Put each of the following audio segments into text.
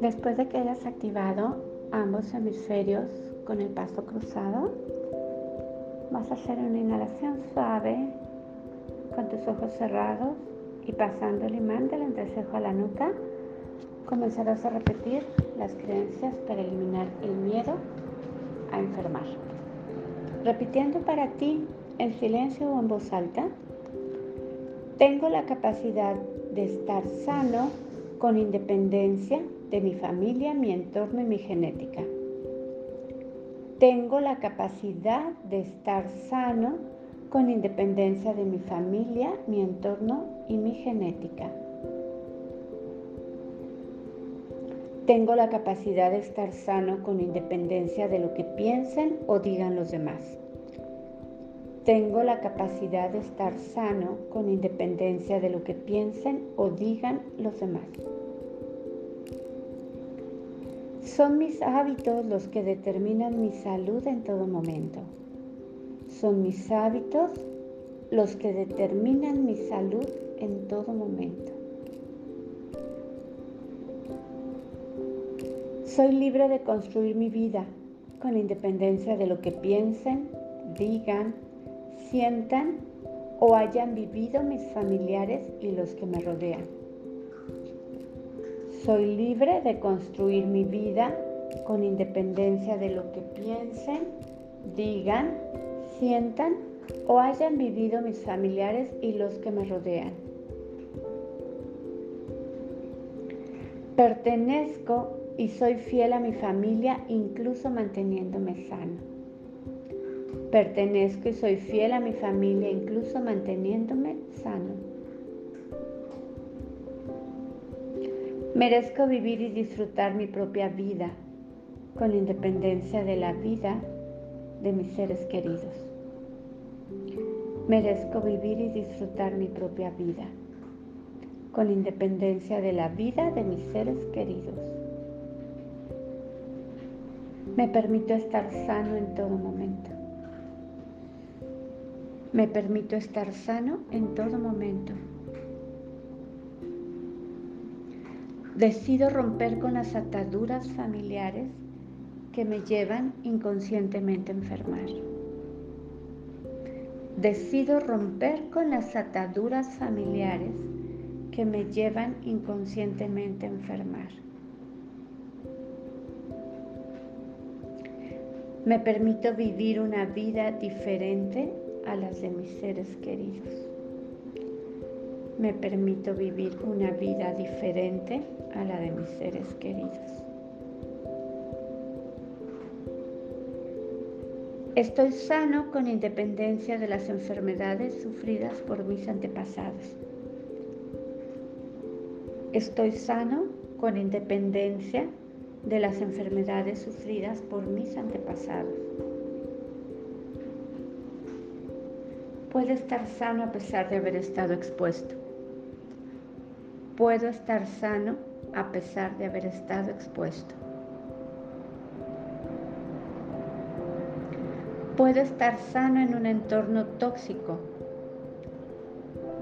Después de que hayas activado ambos hemisferios con el paso cruzado, vas a hacer una inhalación suave con tus ojos cerrados y pasando el imán del entrecejo a la nuca, comenzarás a repetir las creencias para eliminar el miedo a enfermar. Repitiendo para ti en silencio o en voz alta, tengo la capacidad de estar sano con independencia de mi familia, mi entorno y mi genética. Tengo la capacidad de estar sano con independencia de mi familia, mi entorno y mi genética. Tengo la capacidad de estar sano con independencia de lo que piensen o digan los demás. Tengo la capacidad de estar sano con independencia de lo que piensen o digan los demás. Son mis hábitos los que determinan mi salud en todo momento. Son mis hábitos los que determinan mi salud en todo momento. Soy libre de construir mi vida con independencia de lo que piensen, digan, sientan o hayan vivido mis familiares y los que me rodean. Soy libre de construir mi vida con independencia de lo que piensen, digan, sientan o hayan vivido mis familiares y los que me rodean. Pertenezco y soy fiel a mi familia incluso manteniéndome sano. Pertenezco y soy fiel a mi familia incluso manteniéndome sano. Merezco vivir y disfrutar mi propia vida con independencia de la vida de mis seres queridos. Merezco vivir y disfrutar mi propia vida con independencia de la vida de mis seres queridos. Me permito estar sano en todo momento. Me permito estar sano en todo momento. Decido romper con las ataduras familiares que me llevan inconscientemente a enfermar. Decido romper con las ataduras familiares que me llevan inconscientemente a enfermar. Me permito vivir una vida diferente a las de mis seres queridos me permito vivir una vida diferente a la de mis seres queridos. Estoy sano con independencia de las enfermedades sufridas por mis antepasados. Estoy sano con independencia de las enfermedades sufridas por mis antepasados. Puedo estar sano a pesar de haber estado expuesto puedo estar sano a pesar de haber estado expuesto. Puedo estar sano en un entorno tóxico.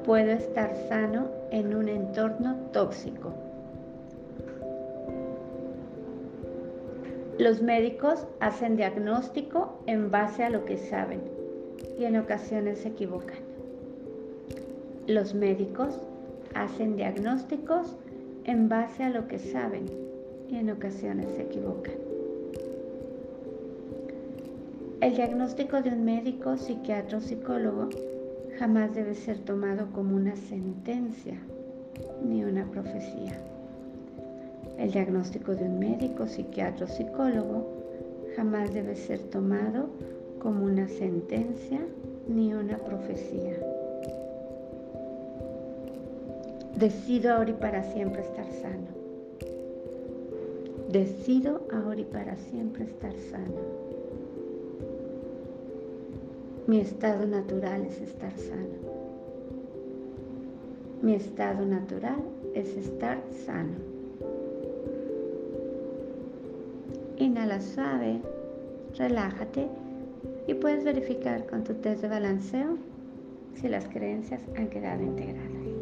Puedo estar sano en un entorno tóxico. Los médicos hacen diagnóstico en base a lo que saben y en ocasiones se equivocan. Los médicos hacen diagnósticos en base a lo que saben y en ocasiones se equivocan. El diagnóstico de un médico, psiquiatra o psicólogo jamás debe ser tomado como una sentencia ni una profecía. El diagnóstico de un médico, psiquiatra o psicólogo jamás debe ser tomado como una sentencia ni una profecía. Decido ahora y para siempre estar sano. Decido ahora y para siempre estar sano. Mi estado natural es estar sano. Mi estado natural es estar sano. Inhala suave, relájate y puedes verificar con tu test de balanceo si las creencias han quedado integradas.